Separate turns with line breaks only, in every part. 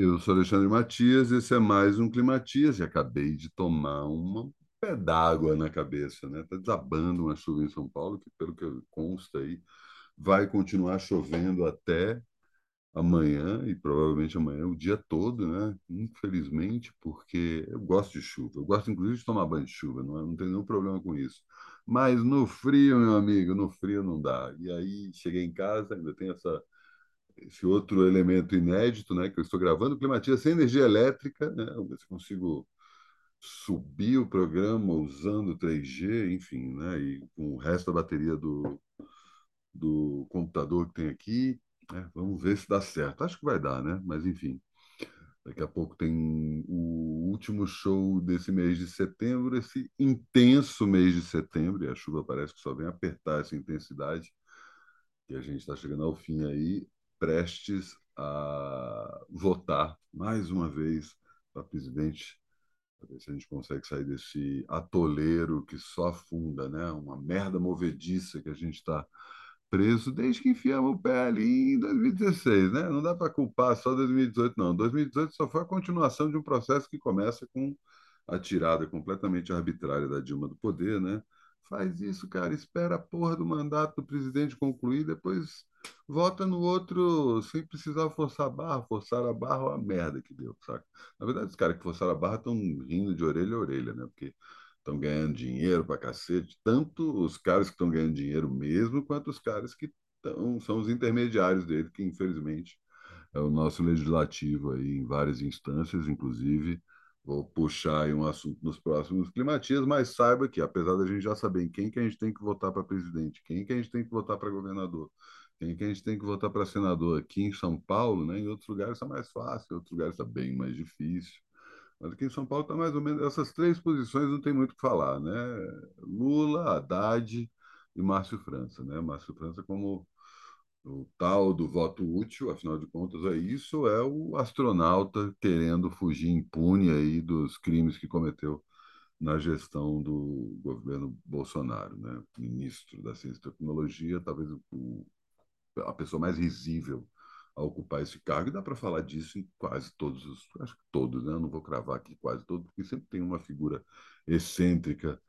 Eu sou Alexandre Matias, esse é mais um Climatias e acabei de tomar uma pé d'água na cabeça, né? Tá desabando uma chuva em São Paulo, que pelo que consta aí, vai continuar chovendo até amanhã e provavelmente amanhã o dia todo, né? Infelizmente, porque eu gosto de chuva. Eu gosto inclusive de tomar banho de chuva, não, é, não tenho nenhum problema com isso. Mas no frio, meu amigo, no frio não dá. E aí cheguei em casa, ainda tem essa esse outro elemento inédito, né, que eu estou gravando, Climatias sem energia elétrica, né, se consigo subir o programa usando 3G, enfim, né, e com o resto da bateria do, do computador que tem aqui, né, vamos ver se dá certo. Acho que vai dar, né, mas enfim. Daqui a pouco tem o último show desse mês de setembro, esse intenso mês de setembro, e a chuva parece que só vem apertar essa intensidade, e a gente está chegando ao fim aí prestes a votar mais uma vez para presidente, para ver se a gente consegue sair desse atoleiro que só afunda, né? Uma merda movediça que a gente está preso desde que enfiamos o pé ali em 2016, né? Não dá para culpar só 2018, não. 2018 só foi a continuação de um processo que começa com a tirada completamente arbitrária da Dilma do poder, né? Faz isso, cara, espera a porra do mandato do presidente concluir, depois vota no outro sem precisar forçar a barra. Forçar a barra é uma merda que deu, saca? Na verdade, os caras que forçaram a barra estão rindo de orelha a orelha, né? Porque estão ganhando dinheiro pra cacete, tanto os caras que estão ganhando dinheiro mesmo, quanto os caras que tão, são os intermediários dele, que infelizmente é o nosso legislativo aí em várias instâncias, inclusive Vou puxar aí um assunto nos próximos climatias, mas saiba que, apesar da gente já saber em quem que a gente tem que votar para presidente, quem que a gente tem que votar para governador, quem que a gente tem que votar para senador aqui em São Paulo, né? Em outros lugares está mais fácil, em outros lugares está bem mais difícil. Mas aqui em São Paulo está mais ou menos. Essas três posições não tem muito o que falar, né? Lula, Haddad e Márcio França, né? Márcio França como o tal do voto útil, afinal de contas, é isso, é o astronauta querendo fugir impune aí dos crimes que cometeu na gestão do governo Bolsonaro, né? Ministro da Ciência e Tecnologia, talvez o, a pessoa mais risível a ocupar esse cargo, e dá para falar disso em quase todos os, acho que todos, né? Não vou cravar aqui quase todos, porque sempre tem uma figura excêntrica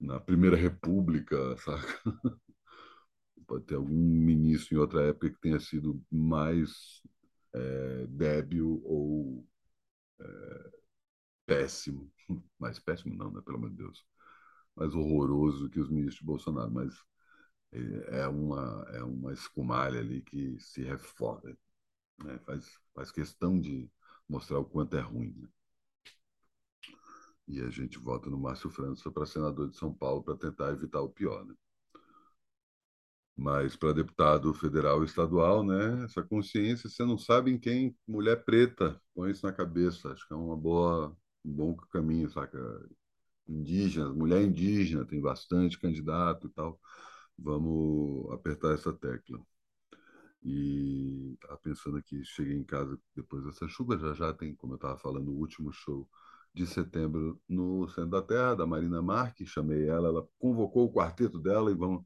na Primeira República, saca? Pode ter algum ministro em outra época que tenha sido mais é, débil ou é, péssimo, mais péssimo não, né, pelo amor de Deus, mais horroroso que os ministros de Bolsonaro, mas é, é uma é uma escumalha ali que se reforça, né, faz faz questão de mostrar o quanto é ruim. Né? E a gente vota no Márcio França para senador de São Paulo para tentar evitar o pior, né? Mas para deputado federal e estadual, né, essa consciência, você não sabe em quem mulher preta põe isso na cabeça. Acho que é uma boa, um bom caminho, saca? Indígenas, mulher indígena, tem bastante candidato e tal. Vamos apertar essa tecla. E estava pensando aqui, cheguei em casa depois dessa chuva, já já tem, como eu estava falando, o último show de setembro no Centro da Terra, da Marina Marques, chamei ela, ela convocou o quarteto dela e vamos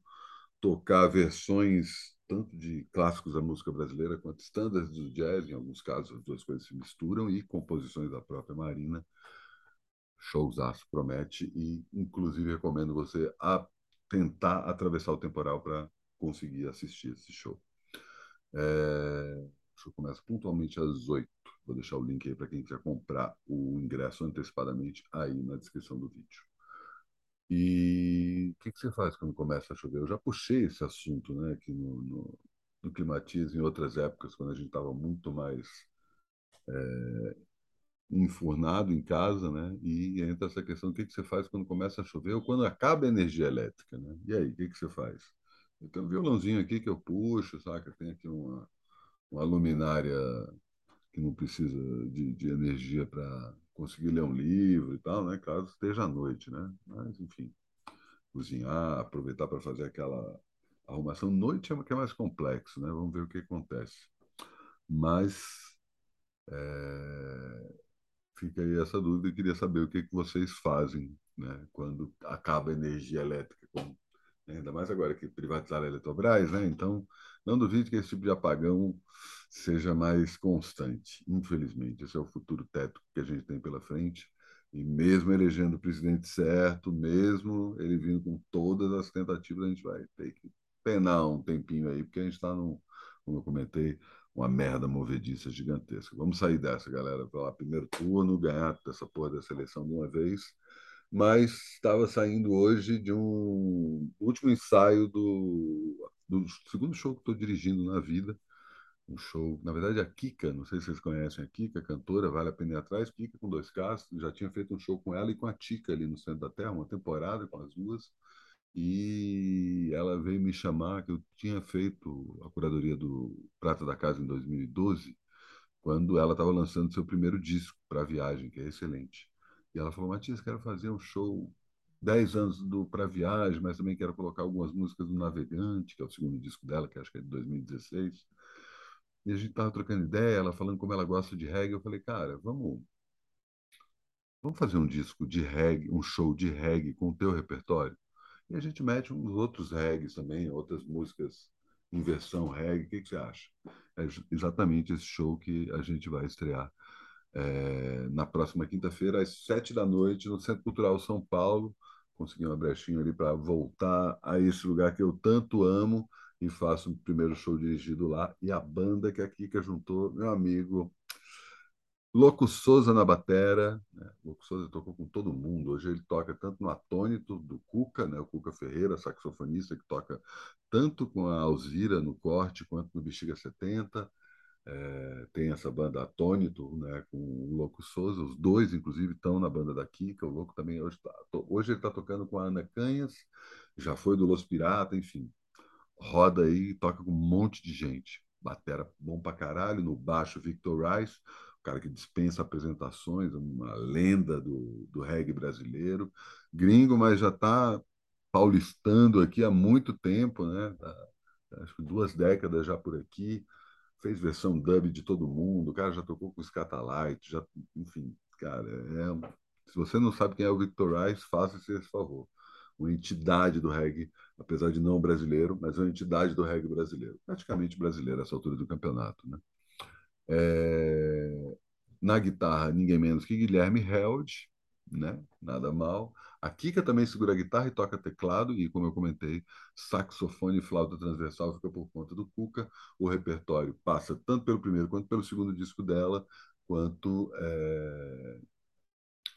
tocar versões tanto de clássicos da música brasileira quanto standards do jazz, em alguns casos as duas coisas se misturam, e composições da própria Marina. Showzaço promete e, inclusive, recomendo você a tentar atravessar o temporal para conseguir assistir esse show. É... O show começa pontualmente às oito. Vou deixar o link aí para quem quiser comprar o ingresso antecipadamente aí na descrição do vídeo. E que, que, você faz quando começa a chover? Eu já puxei esse assunto né, aqui no, no, no Climatiza em outras épocas, quando a gente estava muito mais é, enfurnado em casa, né? E entra essa questão: o que, que você faz quando começa a chover ou quando acaba a energia elétrica, né? E aí, o que, que você faz? Eu tenho um violãozinho aqui que eu puxo, saca? Tem aqui uma, uma luminária que não precisa de, de energia para conseguir ler um livro e tal, né? Caso esteja à noite, né? Mas, enfim, cozinhar, aproveitar para fazer aquela arrumação. Noite é que é mais complexo, né? Vamos ver o que acontece. Mas é... fica aí essa dúvida e queria saber o que, que vocês fazem, né? Quando acaba a energia elétrica, como ainda mais agora que privatizaram a Eletrobras, né? Então, não duvide que esse tipo de apagão seja mais constante, infelizmente. Esse é o futuro teto que a gente tem pela frente. E mesmo elegendo o presidente certo, mesmo ele vindo com todas as tentativas, a gente vai ter que penar um tempinho aí, porque a gente está num, como eu comentei, uma merda movediça gigantesca. Vamos sair dessa, galera, lá, primeiro turno, ganhar essa porra dessa eleição de uma vez. Mas estava saindo hoje de um último ensaio do, do segundo show que estou dirigindo na vida. Um show, na verdade, a Kika, não sei se vocês conhecem a Kika, cantora, vale a pena ir atrás. Kika com dois casos, já tinha feito um show com ela e com a Tica ali no centro da Terra, uma temporada com as duas e ela veio me chamar, que eu tinha feito a curadoria do Prata da Casa em 2012, quando ela estava lançando seu primeiro disco para a viagem, que é excelente. E ela falou, Matias, quero fazer um show 10 anos do para viagem, mas também quero colocar algumas músicas do Navegante, que é o segundo disco dela, que acho que é de 2016. E a gente estava trocando ideia, ela falando como ela gosta de reggae. Eu falei, cara, vamos, vamos fazer um disco de reggae, um show de reggae com o teu repertório? E a gente mete uns outros reggae também, outras músicas em versão reggae. O que, que você acha? É exatamente esse show que a gente vai estrear é, na próxima quinta-feira, às sete da noite, no Centro Cultural São Paulo. Consegui uma brechinha ali para voltar a esse lugar que eu tanto amo e faço o primeiro show dirigido lá. E a banda que a Kika juntou, meu amigo Louco Souza na batera, né? Louco Souza tocou com todo mundo. Hoje ele toca tanto no Atônito do Cuca, né? O Cuca Ferreira, saxofonista que toca tanto com a Alzira no corte quanto no Bexiga 70. É, tem essa banda Atônito, né? Com o Louco Souza. Os dois, inclusive, estão na banda da Kika. O Louco também hoje tá, hoje ele está tocando com a Ana Canhas. Já foi do Los Pirata, enfim. Roda aí, toca com um monte de gente. Batera bom pra caralho. No baixo, Victor Rice cara que dispensa apresentações, uma lenda do, do reggae brasileiro, gringo, mas já está paulistando aqui há muito tempo, né? Tá, acho que duas décadas já por aqui, fez versão dub de todo mundo, o cara já tocou com Scatalight, já, enfim, cara, é, se você não sabe quem é o Victor Rice, faça-se esse favor. Uma entidade do reggae, apesar de não brasileiro, mas uma entidade do reggae brasileiro, praticamente brasileiro essa altura do campeonato, né? É, na guitarra, ninguém menos que Guilherme Held, né? Nada mal. A Kika também segura a guitarra e toca teclado, e como eu comentei, saxofone e flauta transversal fica por conta do Cuca. O repertório passa tanto pelo primeiro quanto pelo segundo disco dela, quanto é...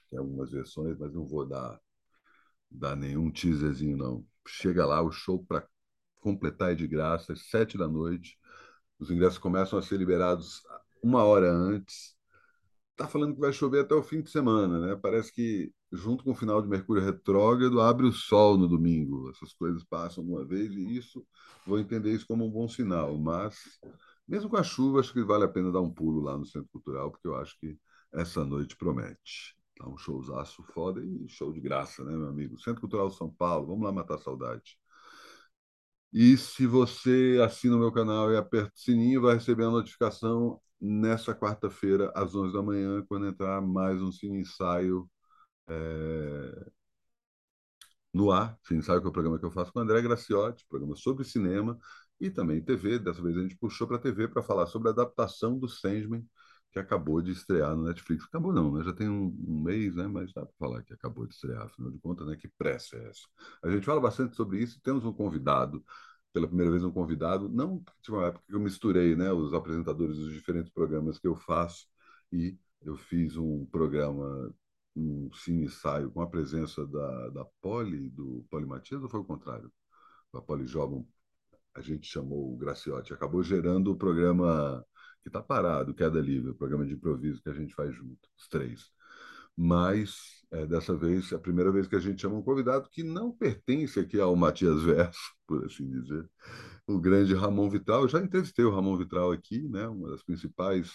tem algumas versões, mas não vou dar, dar nenhum teaserzinho, não. Chega lá, o show para completar é de graça, às sete da noite. Os ingressos começam a ser liberados uma hora antes. Está falando que vai chover até o fim de semana, né? Parece que junto com o final de Mercúrio retrógrado abre o sol no domingo. Essas coisas passam uma vez e isso vou entender isso como um bom sinal. Mas mesmo com a chuva, acho que vale a pena dar um pulo lá no Centro Cultural, porque eu acho que essa noite promete. Tá um showzaço foda e show de graça, né, meu amigo? Centro Cultural São Paulo, vamos lá matar saudade. E se você assina o meu canal e aperta o sininho, vai receber a notificação nessa quarta-feira, às 11 da manhã, quando entrar mais um Cine Ensaio é... no ar. Cine Ensaio, que é o programa que eu faço com o André Graciotti, programa sobre cinema e também TV. Dessa vez a gente puxou para a TV para falar sobre a adaptação do Sandman, que acabou de estrear no Netflix. Acabou não, né? Já tem um, um mês, né? Mas dá para falar que acabou de estrear, afinal de contas, né? Que pressa é essa? A gente fala bastante sobre isso. Temos um convidado pela primeira vez um convidado, não tinha uma época que eu misturei né, os apresentadores dos diferentes programas que eu faço e eu fiz um programa, um cine ensaio com a presença da, da Poli, do Poli Matias, ou foi o contrário? Da Poli Jovem, a gente chamou o Graciotti, acabou gerando o programa que está parado, Queda Livre, o programa de improviso que a gente faz junto, os três. Mas é, dessa vez, é a primeira vez que a gente chama um convidado que não pertence aqui ao Matias Verso, por assim dizer, o grande Ramon Vitral. Eu já entrevistei o Ramon Vitral aqui, né, uma das principais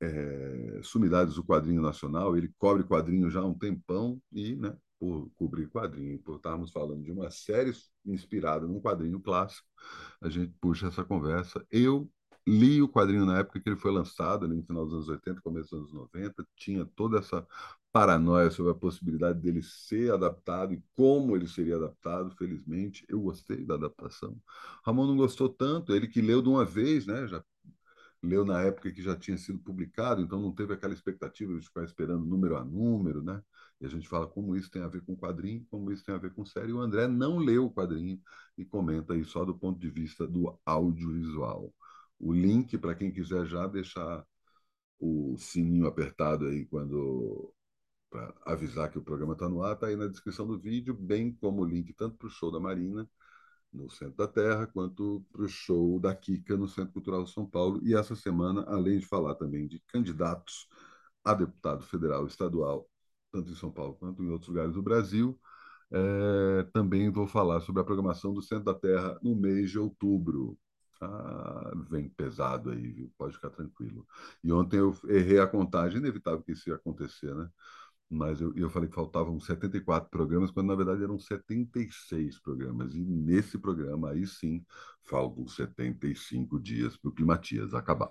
é, sumidades do quadrinho nacional. Ele cobre quadrinho já há um tempão e, né, por cobrir quadrinho, por estarmos falando de uma série inspirada num quadrinho clássico, a gente puxa essa conversa. Eu li o quadrinho na época que ele foi lançado, ali no final dos anos 80, começo dos anos 90, tinha toda essa paranoia sobre a possibilidade dele ser adaptado e como ele seria adaptado. Felizmente, eu gostei da adaptação. Ramon não gostou tanto, ele que leu de uma vez, né? Já leu na época que já tinha sido publicado, então não teve aquela expectativa de ficar esperando número a número, né? E a gente fala como isso tem a ver com quadrinho, como isso tem a ver com série. E o André não leu o quadrinho e comenta aí só do ponto de vista do audiovisual. O link para quem quiser já deixar o sininho apertado aí quando para avisar que o programa está no ar, está aí na descrição do vídeo, bem como o link tanto para o show da Marina no Centro da Terra, quanto para o show da Kika no Centro Cultural de São Paulo. E essa semana, além de falar também de candidatos a deputado federal e estadual, tanto em São Paulo quanto em outros lugares do Brasil, é, também vou falar sobre a programação do Centro da Terra no mês de outubro. Ah, vem pesado aí, viu? Pode ficar tranquilo. E ontem eu errei a contagem, inevitável que isso ia acontecer, né? mas eu, eu falei que faltavam 74 programas, quando na verdade eram 76 programas. E nesse programa, aí sim, faltam 75 dias para o Climatias acabar.